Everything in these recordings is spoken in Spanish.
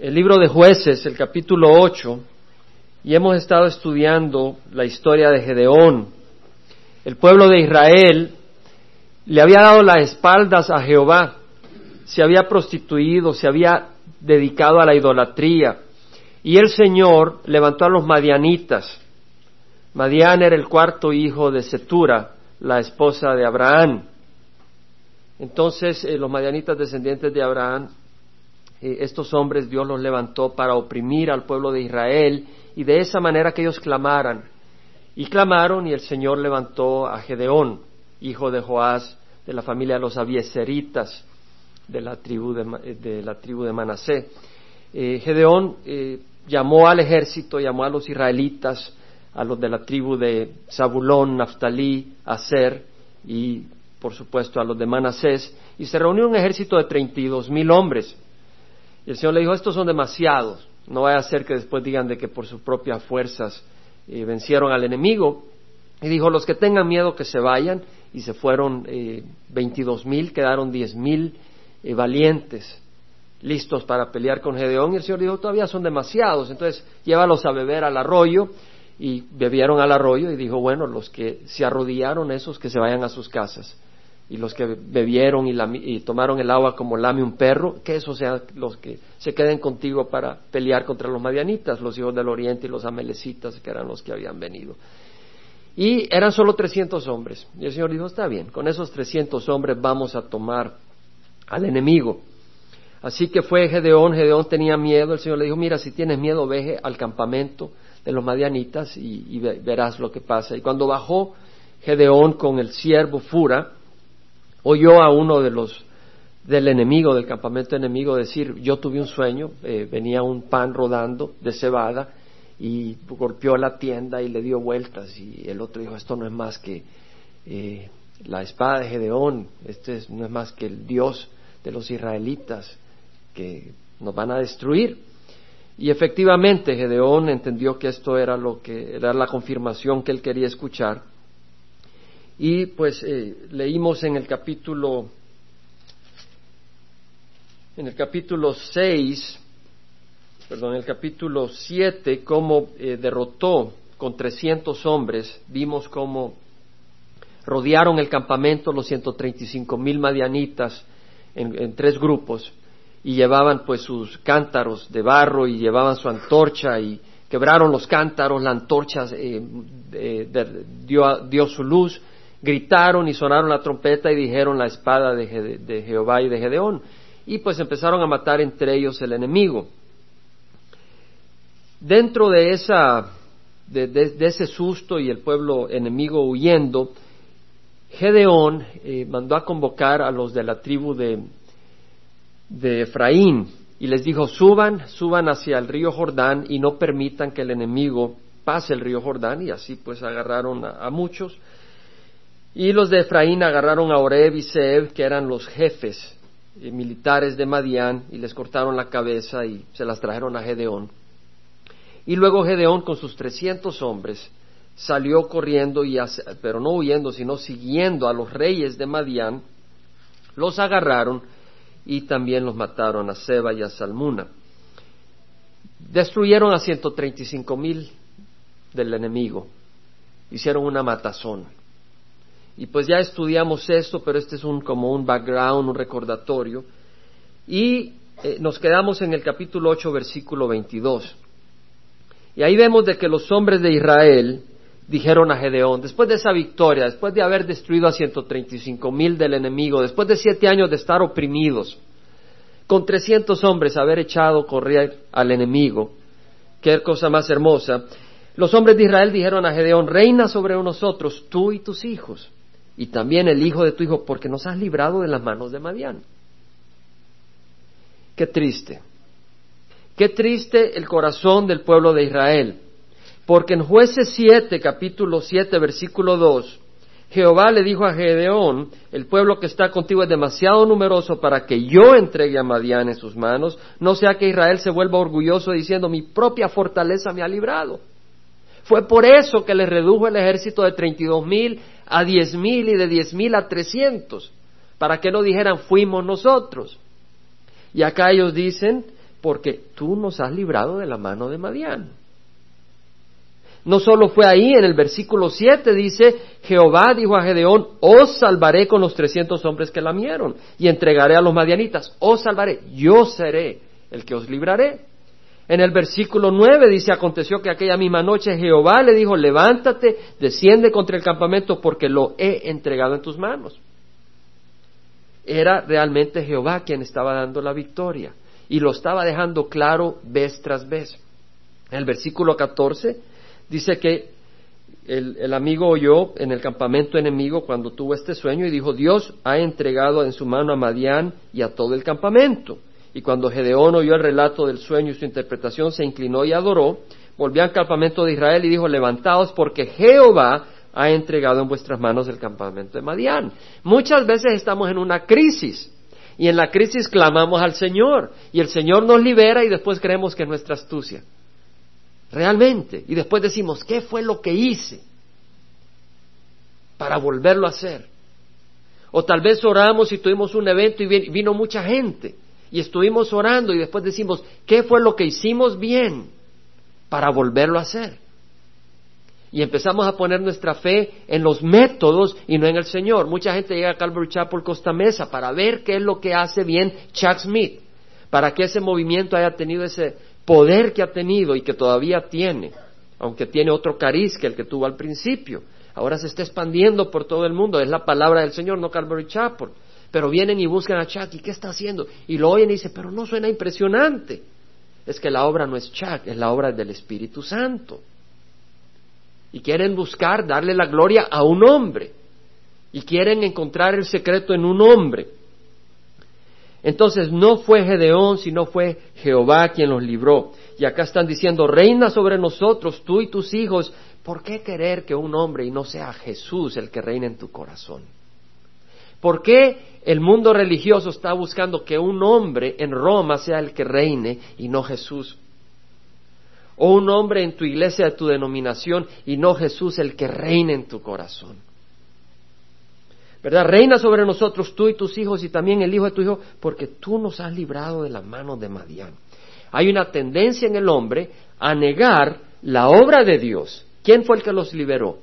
el libro de jueces, el capítulo 8, y hemos estado estudiando la historia de Gedeón. El pueblo de Israel le había dado las espaldas a Jehová, se había prostituido, se había dedicado a la idolatría, y el Señor levantó a los madianitas. Madian era el cuarto hijo de Setura, la esposa de Abraham. Entonces eh, los madianitas descendientes de Abraham eh, estos hombres Dios los levantó para oprimir al pueblo de Israel y de esa manera que ellos clamaran. Y clamaron y el Señor levantó a Gedeón, hijo de Joás, de la familia de los Abieseritas, de la tribu de, la tribu de Manasé. Eh, Gedeón eh, llamó al ejército, llamó a los israelitas, a los de la tribu de Zabulón, Naftalí, Aser y por supuesto a los de Manasés, y se reunió un ejército de treinta y dos mil hombres y el Señor le dijo, estos son demasiados, no vaya a ser que después digan de que por sus propias fuerzas eh, vencieron al enemigo. Y dijo, los que tengan miedo que se vayan, y se fueron eh, veintidós mil, quedaron diez mil eh, valientes listos para pelear con Gedeón. Y el Señor dijo, todavía son demasiados, entonces llévalos a beber al arroyo. Y bebieron al arroyo y dijo, bueno, los que se arrodillaron, esos que se vayan a sus casas y los que bebieron y, tomaron el agua como lame un perro, que esos sean los que se queden contigo para pelear contra los madianitas, los hijos del oriente y los amelecitas, que eran los que habían venido. Y eran solo 300 hombres. Y el Señor dijo, está bien, con esos 300 hombres vamos a tomar al enemigo. Así que fue Gedeón, Gedeón tenía miedo, el Señor le dijo, mira, si tienes miedo, veje al campamento de los madianitas y, y verás lo que pasa. Y cuando bajó Gedeón con el siervo Fura, oyó a uno de los del enemigo, del campamento enemigo, decir, yo tuve un sueño, eh, venía un pan rodando de cebada y golpeó la tienda y le dio vueltas y el otro dijo, esto no es más que eh, la espada de Gedeón, este no es más que el Dios de los israelitas que nos van a destruir. Y efectivamente Gedeón entendió que esto era lo que era la confirmación que él quería escuchar y pues eh, leímos en el capítulo, en el capítulo 6, perdón, en el capítulo 7, cómo eh, derrotó con 300 hombres, vimos cómo rodearon el campamento los 135 mil madianitas en, tres grupos y llevaban pues sus cántaros de barro y llevaban su antorcha y quebraron los cántaros, la antorcha eh, dio, dio, su luz gritaron y sonaron la trompeta y dijeron la espada de, Jehová y de Gedeón. Y pues empezaron a matar entre ellos el enemigo. Dentro de, esa, de, ese susto y el pueblo enemigo huyendo, Gedeón eh, mandó a convocar a los de la tribu de, de Efraín y les dijo, suban, suban hacia el río Jordán y no permitan que el enemigo pase el río Jordán y así pues agarraron a muchos y los de Efraín agarraron a Oreb y Seb, que eran los jefes eh, militares de Madián, y les cortaron la cabeza y se las trajeron a Gedeón. Y luego Gedeón con sus trescientos hombres salió corriendo, y pero no huyendo, sino siguiendo a los reyes de Madián, los agarraron y también los mataron a Seba y a Salmuna. Destruyeron a ciento treinta y cinco mil del enemigo, hicieron una matazón. Y pues ya estudiamos esto, pero este es como un background, un recordatorio. Y eh, nos quedamos en el capítulo 8, versículo 22. Y ahí vemos de que los hombres de Israel dijeron a Gedeón, después de esa victoria, después de haber destruido a 135 mil del enemigo, después de siete años de estar oprimidos, con 300 hombres haber echado correr al enemigo, qué cosa más hermosa, los hombres de Israel dijeron a Gedeón, reina sobre nosotros, tú y tus hijos y también el hijo de tu hijo, porque nos has librado de las manos de Madián. Qué triste. Qué triste el corazón del pueblo de Israel. Porque en jueces 7, capítulo 7, versículo 2, Jehová le dijo a Gedeón, el pueblo que está contigo es demasiado numeroso para que yo entregue a Madián en sus manos, no sea que Israel se vuelva orgulloso diciendo, mi propia fortaleza me ha librado. Fue por eso que le redujo el ejército de treinta y dos mil a diez mil y de diez mil a trescientos, para que no dijeran fuimos nosotros. Y acá ellos dicen porque tú nos has librado de la mano de Madián. No solo fue ahí, en el versículo 7 dice, Jehová dijo a Gedeón, os salvaré con los trescientos hombres que lamieron y entregaré a los madianitas, os salvaré, yo seré el que os libraré. En el versículo 9 dice, aconteció que aquella misma noche Jehová le dijo, levántate, desciende contra el campamento porque lo he entregado en tus manos. Era realmente Jehová quien estaba dando la victoria y lo estaba dejando claro vez tras vez. En el versículo 14 dice que el, el, amigo oyó en el campamento enemigo cuando tuvo este sueño y dijo, Dios ha entregado en su mano a Madián y a todo el campamento. Y cuando Gedeón oyó el relato del sueño y su interpretación, se inclinó y adoró, volvió al campamento de Israel y dijo, levantaos porque Jehová ha entregado en vuestras manos el campamento de Madián. Muchas veces estamos en una crisis y en la crisis clamamos al Señor y el Señor nos libera y después creemos que es nuestra astucia. Realmente. Y después decimos, ¿qué fue lo que hice para volverlo a hacer? O tal vez oramos y tuvimos un evento y vino mucha gente y estuvimos orando y después decimos, ¿qué fue lo que hicimos bien para volverlo a hacer? Y empezamos a poner nuestra fe en los métodos y no en el Señor. Mucha gente llega a Calvary Chapel Costa Mesa para ver qué es lo que hace bien Chuck Smith, para que ese movimiento haya tenido ese poder que ha tenido y que todavía tiene, aunque tiene otro cariz que el que tuvo al principio. Ahora se está expandiendo por todo el mundo. Es la palabra del Señor, no Calvary Chapel. Pero vienen y buscan a Chuck, ¿y qué está haciendo? Y lo oyen y dicen, pero no suena impresionante. Es que la obra no es Chuck, es la obra del Espíritu Santo. Y quieren buscar darle la gloria a un hombre. Y quieren encontrar el secreto en un hombre. Entonces no fue Gedeón, sino fue Jehová quien los libró. Y acá están diciendo, reina sobre nosotros, tú y tus hijos. ¿Por qué querer que un hombre y no sea Jesús el que reine en tu corazón? ¿Por qué el mundo religioso está buscando que un hombre en Roma sea el que reine y no Jesús? O un hombre en tu iglesia de tu denominación y no Jesús el que reine en tu corazón. ¿Verdad? Reina sobre nosotros tú y tus hijos y también el hijo de tu hijo, porque tú nos has librado de la mano de Madián. Hay una tendencia en el hombre a negar la obra de Dios. ¿Quién fue el que los liberó?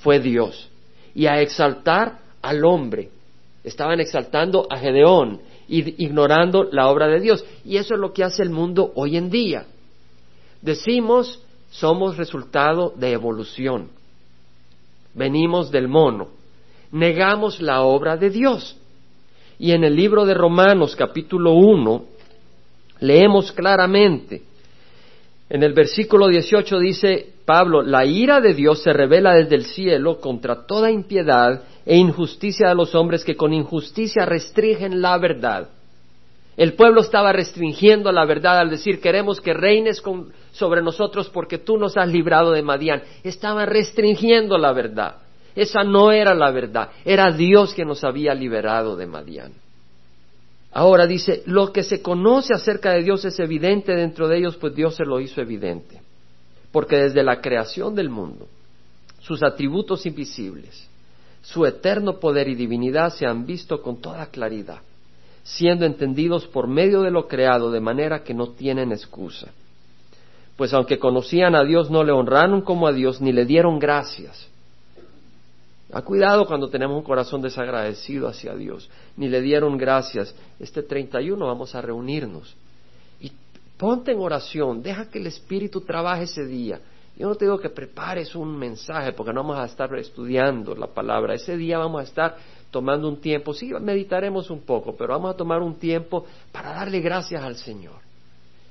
Fue Dios. Y a exaltar al hombre estaban exaltando a Gedeón, ignorando la obra de Dios. Y eso es lo que hace el mundo hoy en día. Decimos, somos resultado de evolución. Venimos del mono. Negamos la obra de Dios. Y en el libro de Romanos capítulo 1 leemos claramente, en el versículo 18 dice Pablo, la ira de Dios se revela desde el cielo contra toda impiedad e injusticia de los hombres que con injusticia restringen la verdad. El pueblo estaba restringiendo la verdad al decir queremos que reines sobre nosotros porque tú nos has librado de Madián. Estaba restringiendo la verdad. Esa no era la verdad. Era Dios que nos había liberado de Madián. Ahora dice, lo que se conoce acerca de Dios es evidente dentro de ellos, pues Dios se lo hizo evidente. Porque desde la creación del mundo, sus atributos invisibles, su eterno poder y divinidad se han visto con toda claridad, siendo entendidos por medio de lo creado de manera que no tienen excusa. Pues aunque conocían a Dios, no le honraron como a Dios ni le dieron gracias. Ha cuidado cuando tenemos un corazón desagradecido hacia Dios, ni le dieron gracias. Este 31 vamos a reunirnos. Y ponte en oración, deja que el Espíritu trabaje ese día yo no te digo que prepares un mensaje porque no vamos a estar estudiando la palabra. Ese día vamos a estar tomando un tiempo, sí, meditaremos un poco, pero vamos a tomar un tiempo para darle gracias al Señor.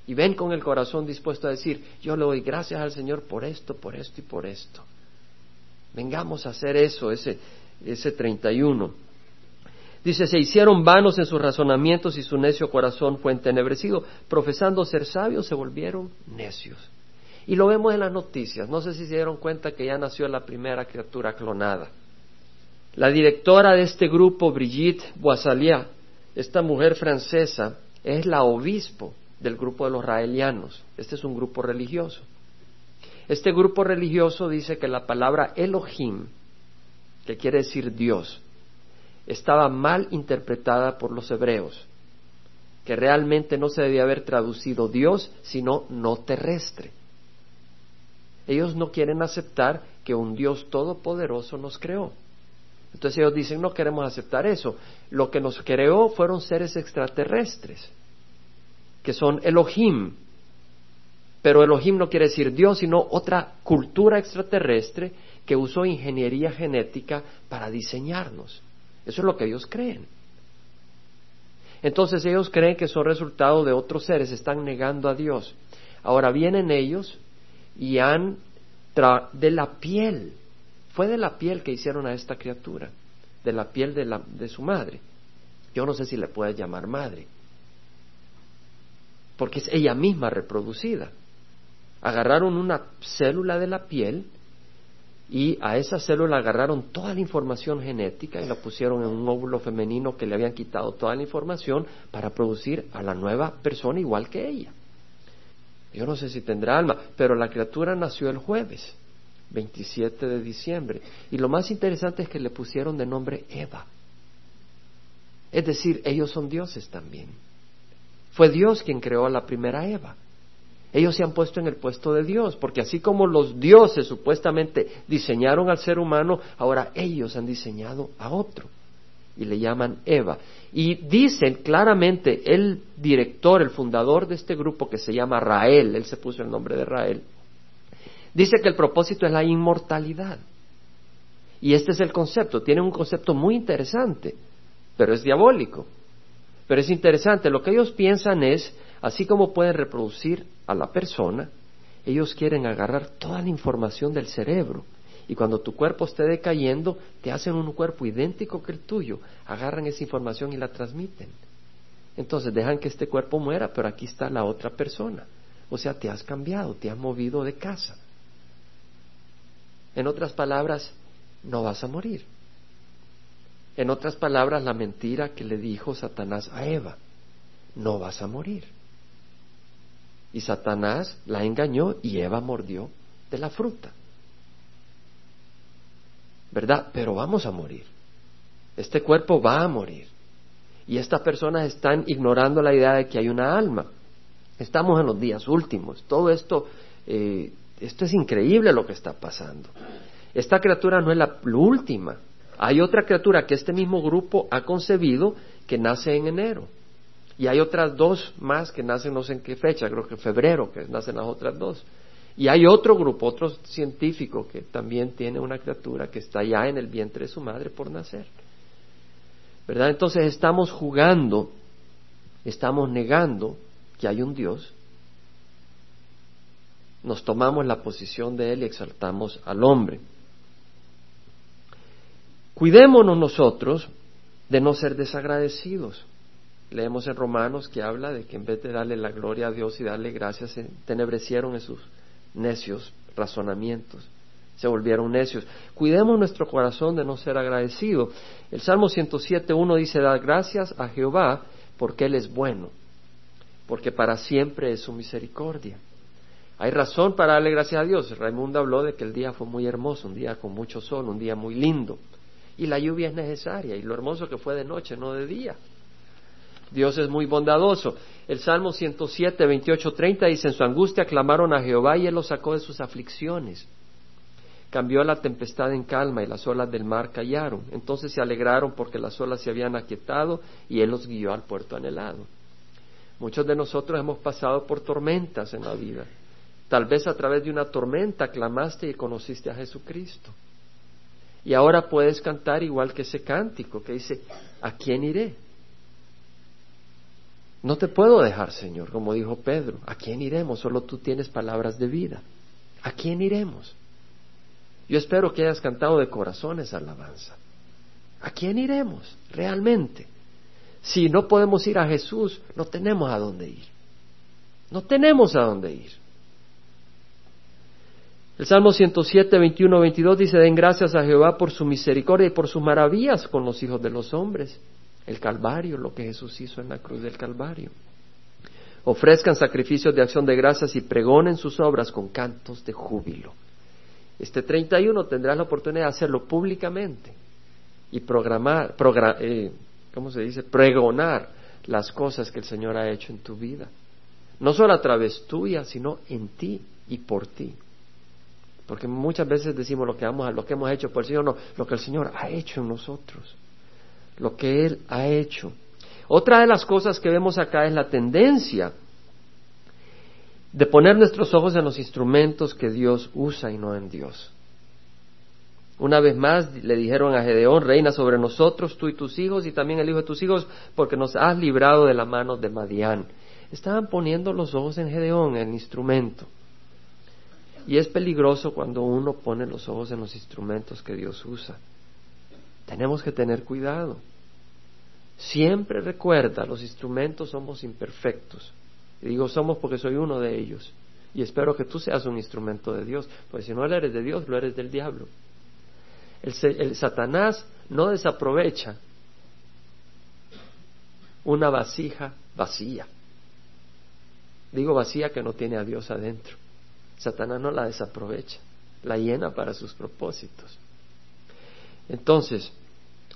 Y ven con el corazón dispuesto a decir, yo le doy gracias al Señor por esto, por esto y por esto. Vengamos a hacer eso, ese, ese 31. Dice, se hicieron vanos en sus razonamientos y su necio corazón fue entenebrecido. Profesando ser sabios, se volvieron necios. Y lo vemos en las noticias. No sé si se dieron cuenta que ya nació la primera criatura clonada. La directora de este grupo, Brigitte Boissalier, esta mujer francesa, es la obispo del grupo de los raelianos. Este es un grupo religioso. Este grupo religioso dice que la palabra Elohim, que quiere decir Dios, estaba mal interpretada por los hebreos. que realmente no se debía haber traducido Dios, sino no terrestre. Ellos no quieren aceptar que un Dios todopoderoso nos creó. Entonces ellos dicen, no queremos aceptar eso. Lo que nos creó fueron seres extraterrestres, que son Elohim. Pero Elohim no quiere decir Dios, sino otra cultura extraterrestre que usó ingeniería genética para diseñarnos. Eso es lo que ellos creen. Entonces ellos creen que son resultado de otros seres, están negando a Dios. Ahora vienen ellos y han de la piel, fue de la piel que hicieron a esta criatura, de la piel de, de su madre. Yo no sé si le puedes llamar madre, porque es ella misma reproducida. Agarraron una célula de la piel y a esa célula agarraron toda la información genética y la pusieron en un óvulo femenino que le habían quitado toda la información para producir a la nueva persona igual que ella. Yo no sé si tendrá alma, pero la criatura nació el jueves, 27 de diciembre. Y lo más interesante es que le pusieron de nombre Eva. Es decir, ellos son dioses también. Fue Dios quien creó a la primera Eva. Ellos se han puesto en el puesto de Dios, porque así como los dioses supuestamente diseñaron al ser humano, ahora ellos han diseñado a otro y le llaman Eva. Y dicen claramente el director, el fundador de este grupo que se llama Rael, él se puso el nombre de Rael, dice que el propósito es la inmortalidad. Y este es el concepto, tiene un concepto muy interesante, pero es diabólico. Pero es interesante, lo que ellos piensan es, así como pueden reproducir a la persona, ellos quieren agarrar toda la información del cerebro. Y cuando tu cuerpo esté decayendo, te hacen un cuerpo idéntico que el tuyo, agarran esa información y la transmiten. Entonces dejan que este cuerpo muera, pero aquí está la otra persona. O sea, te has cambiado, te has movido de casa. En otras palabras, no vas a morir. En otras palabras, la mentira que le dijo Satanás a Eva, no vas a morir. Y Satanás la engañó y Eva mordió de la fruta. ¿Verdad? Pero vamos a morir. Este cuerpo va a morir. Y estas personas están ignorando la idea de que hay una alma. Estamos en los días últimos. Todo esto, eh, esto es increíble lo que está pasando. Esta criatura no es la última. Hay otra criatura que este mismo grupo ha concebido que nace en enero. Y hay otras dos más que nacen no sé en qué fecha, creo que febrero, que nacen las otras dos. Y hay otro grupo, otro científico que también tiene una criatura que está ya en el vientre de su madre por nacer. ¿Verdad? Entonces estamos jugando, estamos negando que hay un Dios, nos tomamos la posición de Él y exaltamos al hombre. Cuidémonos nosotros de no ser desagradecidos. Leemos en Romanos que habla de que en vez de darle la gloria a Dios y darle gracias, se tenebrecieron en sus necios razonamientos. Se volvieron necios. Cuidemos nuestro corazón de no ser agradecido. El Salmo 107.1 dice, da gracias a Jehová porque Él es bueno, porque para siempre es su misericordia. Hay razón para darle gracias a Dios. Raimundo habló de que el día fue muy hermoso, un día con mucho sol, un día muy lindo. Y la lluvia es necesaria, y lo hermoso que fue de noche, no de día. Dios es muy bondadoso. El Salmo 107, 28, 30 dice, en su angustia clamaron a Jehová y él los sacó de sus aflicciones. Cambió la tempestad en calma y las olas del mar callaron. Entonces se alegraron porque las olas se habían aquietado y él los guió al puerto anhelado. Muchos de nosotros hemos pasado por tormentas en la vida. Tal vez a través de una tormenta clamaste y conociste a Jesucristo. Y ahora puedes cantar igual que ese cántico que dice, ¿a quién iré? No te puedo dejar, Señor, como dijo Pedro. ¿A quién iremos? Solo tú tienes palabras de vida. ¿A quién iremos? Yo espero que hayas cantado de corazón esa alabanza. ¿A quién iremos realmente? Si no podemos ir a Jesús, no tenemos a dónde ir. No tenemos a dónde ir. El Salmo 107, 21, 22 dice, den gracias a Jehová por su misericordia y por sus maravillas con los hijos de los hombres el Calvario, lo que Jesús hizo en la cruz del Calvario. Ofrezcan sacrificios de acción de gracias y pregonen sus obras con cantos de júbilo. Este 31 tendrás la oportunidad de hacerlo públicamente y programar, eh, ¿cómo se dice? Pregonar las cosas que el Señor ha hecho en tu vida. No solo a través tuya, sino en ti y por ti. Porque muchas veces decimos lo que, vamos lo que hemos hecho por el Señor, no, lo que el Señor ha hecho en nosotros. Lo que Él ha hecho. Otra de las cosas que vemos acá es la tendencia de poner nuestros ojos en los instrumentos que Dios usa y no en Dios. Una vez más le dijeron a Gedeón, reina sobre nosotros, tú y tus hijos, y también el hijo de tus hijos, porque nos has librado de la mano de Madián. Estaban poniendo los ojos en Gedeón, el instrumento. Y es peligroso cuando uno pone los ojos en los instrumentos que Dios usa. Tenemos que tener cuidado. Siempre recuerda, los instrumentos somos imperfectos. Y digo somos porque soy uno de ellos. Y espero que tú seas un instrumento de Dios, porque si no eres de Dios, lo eres del diablo. El, Satanás no desaprovecha una vasija vacía. Digo vacía que no tiene a Dios adentro. Satanás no la desaprovecha, la llena para sus propósitos. Entonces,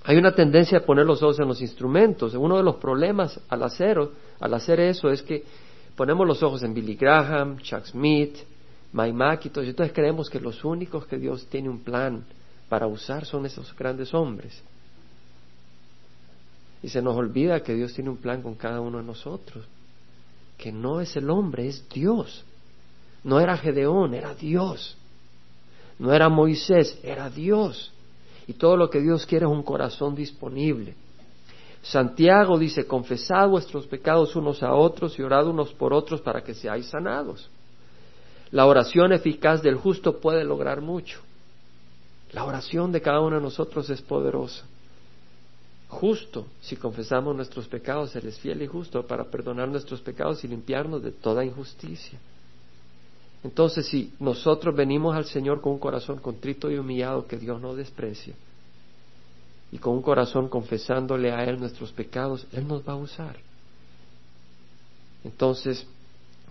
hay una tendencia a poner los ojos en los instrumentos. Uno de los problemas al hacer, eso es que ponemos los ojos en Billy Graham, Chuck Smith, Mike Mack y entonces creemos que los únicos que Dios tiene un plan para usar son esos grandes hombres. Y se nos olvida que Dios tiene un plan con cada uno de nosotros, que no es el hombre, es Dios. No era Gedeón, era Dios. No era Moisés, era Dios. Y todo lo que Dios quiere es un corazón disponible. Santiago dice, confesad vuestros pecados unos a otros y orad unos por otros para que seáis sanados. La oración eficaz del justo puede lograr mucho. La oración de cada uno de nosotros es poderosa. Justo, si confesamos nuestros pecados, Él es fiel y justo para perdonar nuestros pecados y limpiarnos de toda injusticia. Entonces, si nosotros venimos al Señor con un corazón contrito y humillado que Dios no desprecia, y con un corazón confesándole a Él nuestros pecados, Él nos va a usar. Entonces,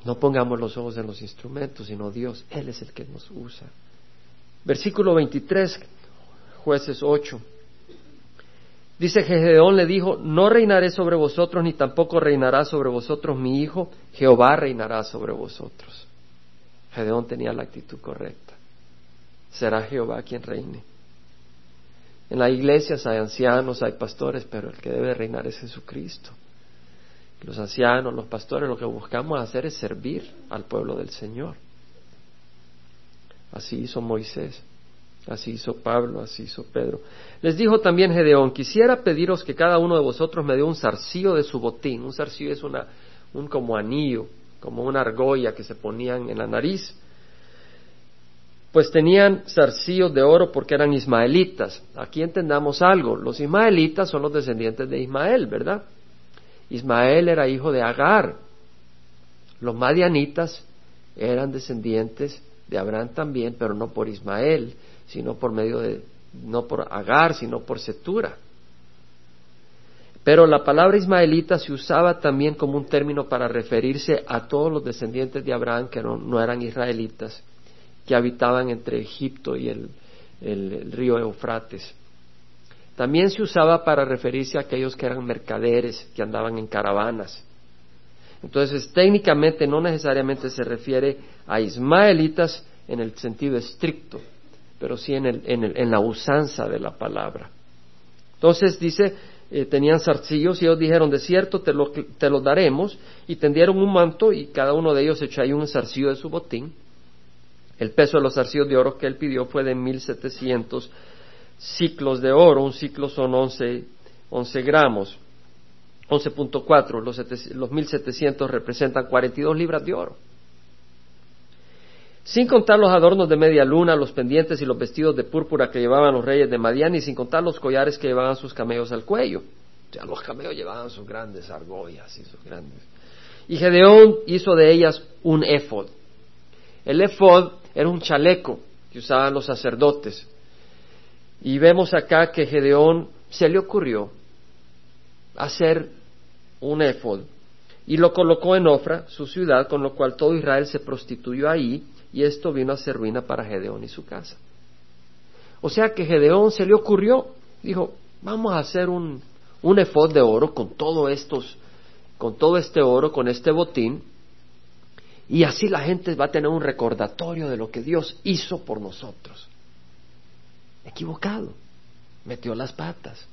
no pongamos los ojos en los instrumentos, sino Dios, Él es el que nos usa. Versículo 23, jueces 8. Dice que Gedeón le dijo, no reinaré sobre vosotros, ni tampoco reinará sobre vosotros mi hijo, Jehová reinará sobre vosotros. Gedeón tenía la actitud correcta. Será Jehová quien reine. En las iglesias hay ancianos, hay pastores, pero el que debe reinar es Jesucristo. Los ancianos, los pastores, lo que buscamos hacer es servir al pueblo del Señor. Así hizo Moisés, así hizo Pablo, así hizo Pedro. Les dijo también Gedeón, quisiera pediros que cada uno de vosotros me dé un zarcillo de su botín. Un zarcillo es una, un como anillo, como una argolla que se ponían en la nariz. Pues tenían zarcillos de oro porque eran ismaelitas. Aquí entendamos algo, los ismaelitas son los descendientes de Ismael, ¿verdad? Ismael era hijo de Agar. Los madianitas eran descendientes de Abraham también, pero no por Ismael, sino por medio de, no por Agar, sino por Setura. Pero la palabra ismaelita se usaba también como un término para referirse a todos los descendientes de Abraham que no, eran israelitas, que habitaban entre Egipto y el, río Eufrates. También se usaba para referirse a aquellos que eran mercaderes, que andaban en caravanas. Entonces, técnicamente no necesariamente se refiere a ismaelitas en el sentido estricto, pero sí en, en la usanza de la palabra. Entonces dice, eh, tenían zarcillos y ellos dijeron, de cierto te lo, te lo daremos, y tendieron un manto y cada uno de ellos echó ahí un zarcillo de su botín. El peso de los zarcillos de oro que él pidió fue de mil setecientos ciclos de oro, un ciclo son once, once gramos. 11.4, los, los 1.700 representan 42 libras de oro. Sin contar los adornos de media luna, los pendientes y los vestidos de púrpura que llevaban los reyes de Madián, y sin contar los collares que llevaban sus camellos al cuello. O sea, los camellos llevaban sus grandes argollas y sus grandes. Y Gedeón hizo de ellas un éfod. El éfod era un chaleco que usaban los sacerdotes. Y vemos acá que Gedeón se le ocurrió hacer un éfod, y lo colocó en Ofra, su ciudad, con lo cual todo Israel se prostituyó ahí, y esto vino a ser ruina para Gedeón y su casa. O sea que Gedeón se le ocurrió, dijo, vamos a hacer un, un efod de oro con todos estos con todo este oro, con este botín, y así la gente va a tener un recordatorio de lo que Dios hizo por nosotros. Equivocado, metió las patas.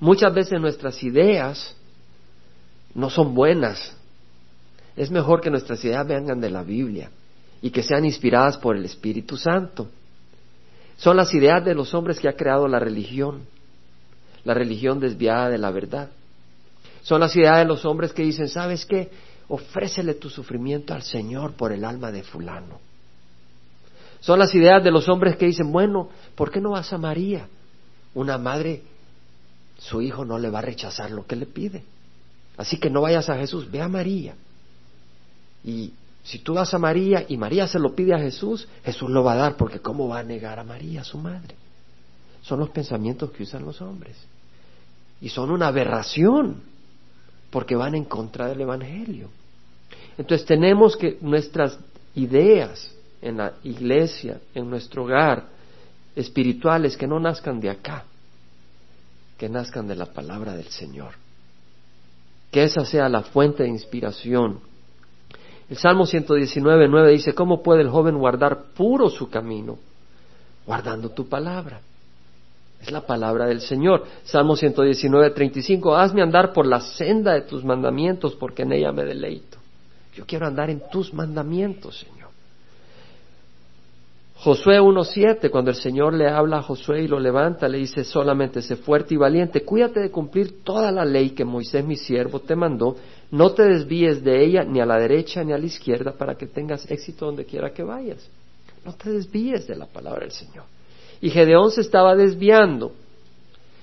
Muchas veces nuestras ideas no son buenas. Es mejor que nuestras ideas vengan de la Biblia y que sean inspiradas por el Espíritu Santo. Son las ideas de los hombres que ha creado la religión, la religión desviada de la verdad. Son las ideas de los hombres que dicen, ¿sabes qué? Ofrécele tu sufrimiento al Señor por el alma de fulano. Son las ideas de los hombres que dicen, bueno, ¿por qué no vas a María? Una madre, su hijo no le va a rechazar lo que le pide. Así que no vayas a Jesús, ve a María. Y si tú vas a María y María se lo pide a Jesús, Jesús lo va a dar, porque ¿cómo va a negar a María, su madre? Son los pensamientos que usan los hombres. Y son una aberración, porque van en contra del Evangelio. Entonces tenemos que nuestras ideas en la iglesia, en nuestro hogar, espirituales, que no nazcan de acá, que nazcan de la palabra del Señor. Que esa sea la fuente de inspiración el Salmo 119, 9 dice, ¿cómo puede el joven guardar puro su camino? Guardando tu palabra. Es la palabra del Señor. Salmo 119, 35, hazme andar por la senda de tus mandamientos porque en ella me deleito. Yo quiero andar en tus mandamientos, Señor. Josué 1.7, cuando el Señor le habla a Josué y lo levanta, le dice solamente, sé fuerte y valiente, cuídate de cumplir toda la ley que Moisés mi siervo te mandó, no te desvíes de ella ni a la derecha ni a la izquierda para que tengas éxito donde quiera que vayas. No te desvíes de la palabra del Señor. Y Gedeón se estaba desviando,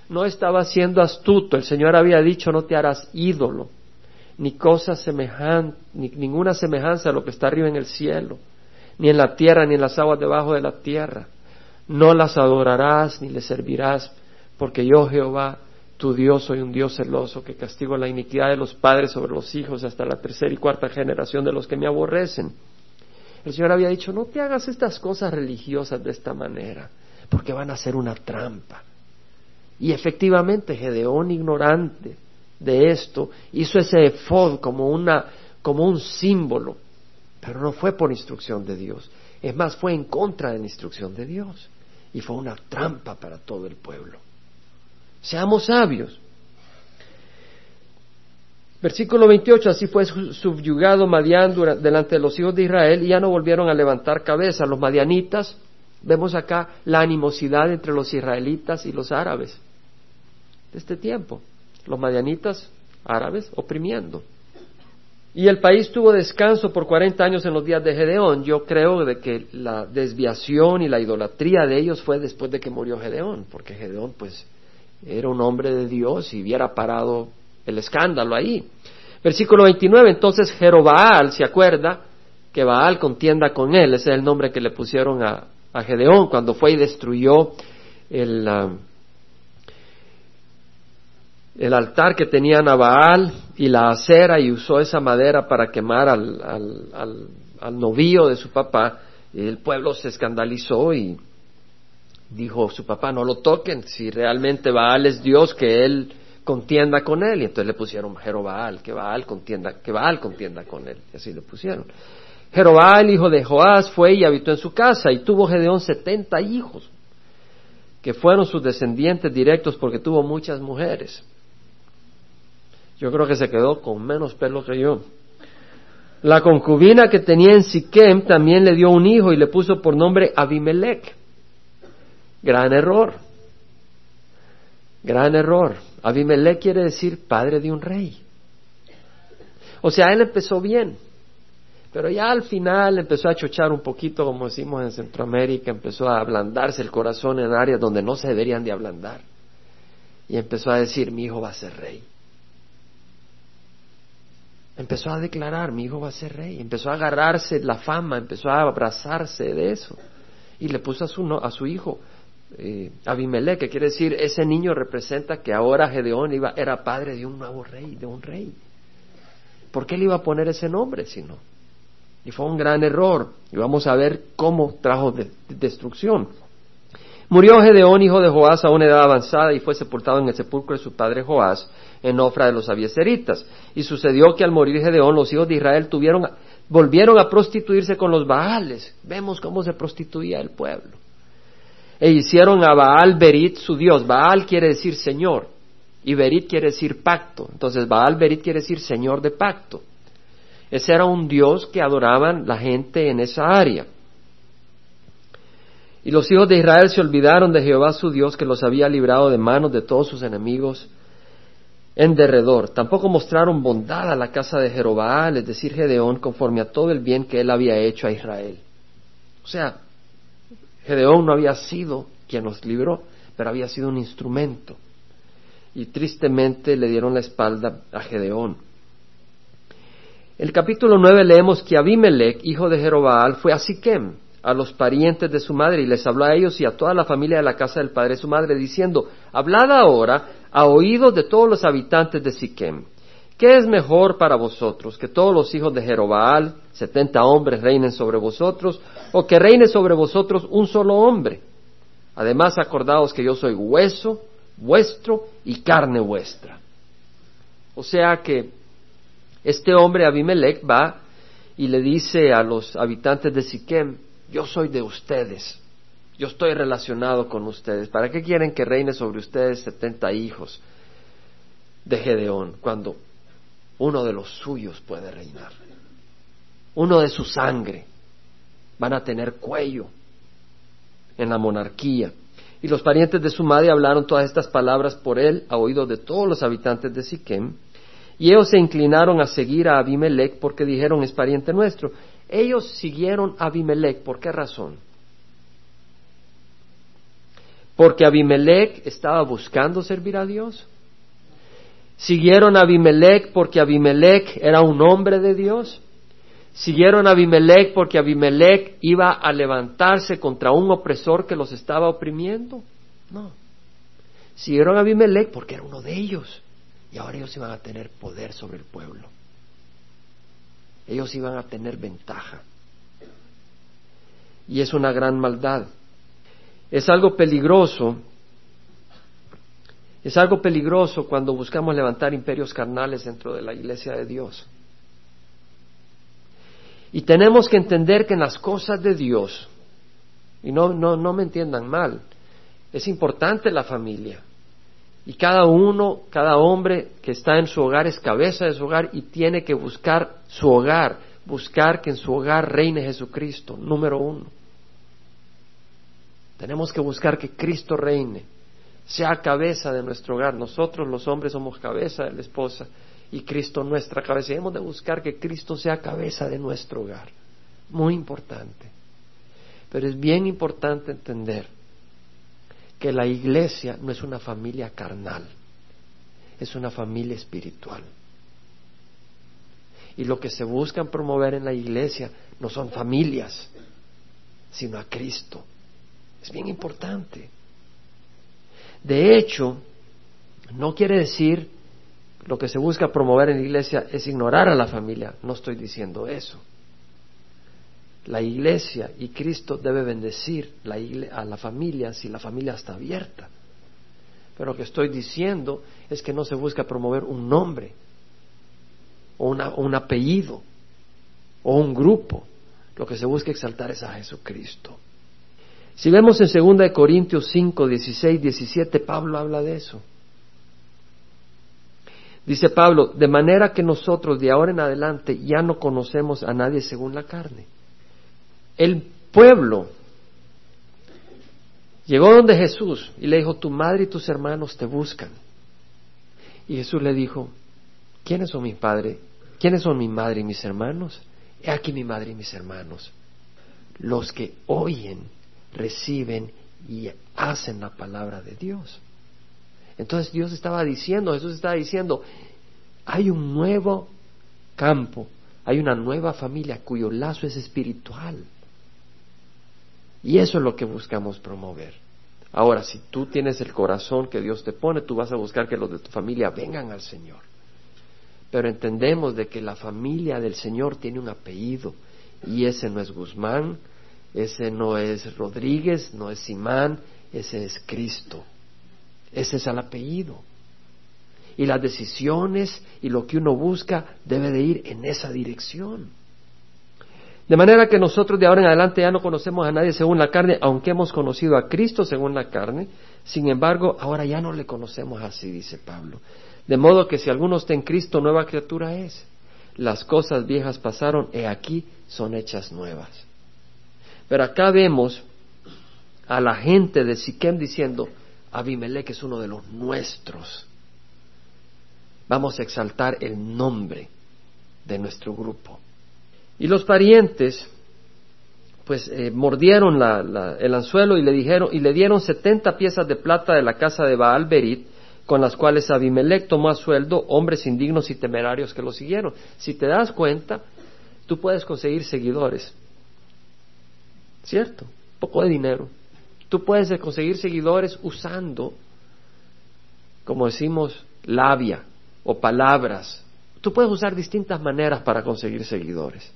no estaba siendo astuto, el Señor había dicho, no te harás ídolo, ni cosa semejante, ni ninguna semejanza a lo que está arriba en el cielo ni en la tierra, ni en las aguas debajo de la tierra. No las adorarás ni les servirás, porque yo, Jehová, tu Dios, soy un Dios celoso que castigo la iniquidad de los padres sobre los hijos hasta la tercera y cuarta generación de los que me aborrecen. El Señor había dicho, no te hagas estas cosas religiosas de esta manera, porque van a ser una trampa. Y efectivamente, Gedeón, ignorante de esto, hizo ese efod como, una, como un símbolo pero no fue por instrucción de Dios. Es más, fue en contra de la instrucción de Dios. Y fue una trampa para todo el pueblo. Seamos sabios. Versículo 28, así fue subyugado Madián delante de los hijos de Israel y ya no volvieron a levantar cabeza. Los madianitas, vemos acá la animosidad entre los israelitas y los árabes de este tiempo. Los madianitas árabes oprimiendo. Y el país tuvo descanso por 40 años en los días de Gedeón. Yo creo de que la desviación y la idolatría de ellos fue después de que murió Gedeón, porque Gedeón pues era un hombre de Dios y hubiera parado el escándalo ahí. Versículo 29, entonces Jerobaal se acuerda que Baal contienda con él, ese es el nombre que le pusieron a, Gedeón cuando fue y destruyó el, ah, el altar que tenía Baal y la acera y usó esa madera para quemar al, al, al, novío de su papá, el pueblo se escandalizó y dijo su papá no lo toquen, si realmente Baal es Dios, que él contienda con él. Y entonces le pusieron Jerobaal, que Baal contienda, que Baal contienda con él. Y así le pusieron. Jerobaal, hijo de Joás, fue y habitó en su casa y tuvo Gedeón setenta hijos, que fueron sus descendientes directos porque tuvo muchas mujeres. Yo creo que se quedó con menos pelo que yo. La concubina que tenía en Siquem también le dio un hijo y le puso por nombre Abimelech. Gran error. Gran error. Abimelech quiere decir padre de un rey. O sea, él empezó bien, pero ya al final empezó a chochar un poquito, como decimos en Centroamérica, empezó a ablandarse el corazón en áreas donde no se deberían de ablandar. Y empezó a decir, mi hijo va a ser rey empezó a declarar, mi hijo va a ser rey, empezó a agarrarse la fama, empezó a abrazarse de eso. Y le puso a su, a su hijo eh, Abimelech, que quiere decir, ese niño representa que ahora Gedeón iba, era padre de un nuevo rey, de un rey. ¿Por qué le iba a poner ese nombre si no? Y fue un gran error. Y vamos a ver cómo trajo destrucción. Murió Gedeón, hijo de Joás, a una edad avanzada y fue sepultado en el sepulcro de su padre Joás, en Ofra de los Abieseritas. Y sucedió que al morir Gedeón, los hijos de Israel tuvieron, volvieron a prostituirse con los Baales. Vemos cómo se prostituía el pueblo. E hicieron a Baal Berit su dios. Baal quiere decir Señor y Berit quiere decir pacto. Entonces Baal Berit quiere decir Señor de pacto. Ese era un dios que adoraban la gente en esa área. Y los hijos de Israel se olvidaron de Jehová su Dios que los había librado de manos de todos sus enemigos en derredor. Tampoco mostraron bondad a la casa de Jerobaal, es decir, Gedeón, conforme a todo el bien que él había hecho a Israel. O sea, Gedeón no había sido quien los libró, pero había sido un instrumento. Y tristemente le dieron la espalda a Gedeón. El capítulo 9 leemos que Abimelech, hijo de Jerobaal, fue a Siquem a los parientes de su madre y les habló a ellos y a toda la familia de la casa del padre de su madre, diciendo, hablad ahora a oídos de todos los habitantes de Siquem. ¿Qué es mejor para vosotros? ¿Que todos los hijos de Jerobaal, setenta hombres, reinen sobre vosotros? ¿O que reine sobre vosotros un solo hombre? Además, acordaos que yo soy hueso vuestro y carne vuestra. O sea que este hombre Abimelech va y le dice a los habitantes de Siquem, yo soy de ustedes, yo estoy relacionado con ustedes. ¿Para qué quieren que reine sobre ustedes setenta hijos de Gedeón cuando uno de los suyos puede reinar? Uno de su sangre van a tener cuello en la monarquía. Y los parientes de su madre hablaron todas estas palabras por él a oído de todos los habitantes de Siquem. Y ellos se inclinaron a seguir a Abimelech porque dijeron es pariente nuestro. Ellos siguieron a Abimelech, ¿por qué razón? Porque Abimelech estaba buscando servir a Dios. Siguieron a Abimelech porque Abimelech era un hombre de Dios. Siguieron a Abimelech porque Abimelech iba a levantarse contra un opresor que los estaba oprimiendo. No. Siguieron a Abimelech porque era uno de ellos. Y ahora ellos iban a tener poder sobre el pueblo ellos iban a tener ventaja. Y es una gran maldad. Es algo peligroso. Es algo peligroso cuando buscamos levantar imperios carnales dentro de la iglesia de Dios. Y tenemos que entender que en las cosas de Dios, y no, no, no me entiendan mal, es importante la familia. Y cada uno, cada hombre que está en su hogar es cabeza de su hogar y tiene que buscar su hogar, buscar que en su hogar reine Jesucristo, número uno. Tenemos que buscar que Cristo reine, sea cabeza de nuestro hogar. Nosotros los hombres somos cabeza de la esposa y Cristo nuestra cabeza. Y hemos de buscar que Cristo sea cabeza de nuestro hogar. Muy importante. Pero es bien importante entender que la iglesia no es una familia carnal, es una familia espiritual. Y lo que se buscan promover en la iglesia no son familias, sino a Cristo. Es bien importante. De hecho, no quiere decir lo que se busca promover en la iglesia es ignorar a la familia. No estoy diciendo eso la iglesia y Cristo debe bendecir a la familia si la familia está abierta. Pero lo que estoy diciendo es que no se busca promover un nombre o, un apellido o un grupo. Lo que se busca exaltar es a Jesucristo. Si vemos en 2 Corintios 5, 16, 17, Pablo habla de eso. Dice Pablo, de manera que nosotros de ahora en adelante ya no conocemos a nadie según la carne. El pueblo llegó donde Jesús y le dijo, tu madre y tus hermanos te buscan. Y Jesús le dijo, ¿quiénes son mi padre? ¿Quiénes son mi madre y mis hermanos? He aquí mi madre y mis hermanos. Los que oyen, reciben y hacen la palabra de Dios. Entonces Dios estaba diciendo, Jesús estaba diciendo, hay un nuevo campo, hay una nueva familia cuyo lazo es espiritual. Y eso es lo que buscamos promover. Ahora, si tú tienes el corazón que Dios te pone, tú vas a buscar que los de tu familia vengan al Señor. Pero entendemos de que la familia del Señor tiene un apellido y ese no es Guzmán, ese no es Rodríguez, no es Simán, ese es Cristo. Ese es el apellido. Y las decisiones y lo que uno busca debe de ir en esa dirección. De manera que nosotros de ahora en adelante ya no conocemos a nadie según la carne, aunque hemos conocido a Cristo según la carne. Sin embargo, ahora ya no le conocemos así, dice Pablo. De modo que si alguno está en Cristo, nueva criatura es. Las cosas viejas pasaron, y aquí son hechas nuevas. Pero acá vemos a la gente de Siquem diciendo, Abimelech es uno de los nuestros. Vamos a exaltar el nombre de nuestro grupo. Y los parientes, pues eh, mordieron el anzuelo y le dijeron y le dieron setenta piezas de plata de la casa de Baal Berit, con las cuales Abimelech tomó a sueldo hombres indignos y temerarios que lo siguieron. Si te das cuenta, tú puedes conseguir seguidores, ¿cierto? Poco de dinero. Tú puedes conseguir seguidores usando, como decimos, labia o palabras. Tú puedes usar distintas maneras para conseguir seguidores.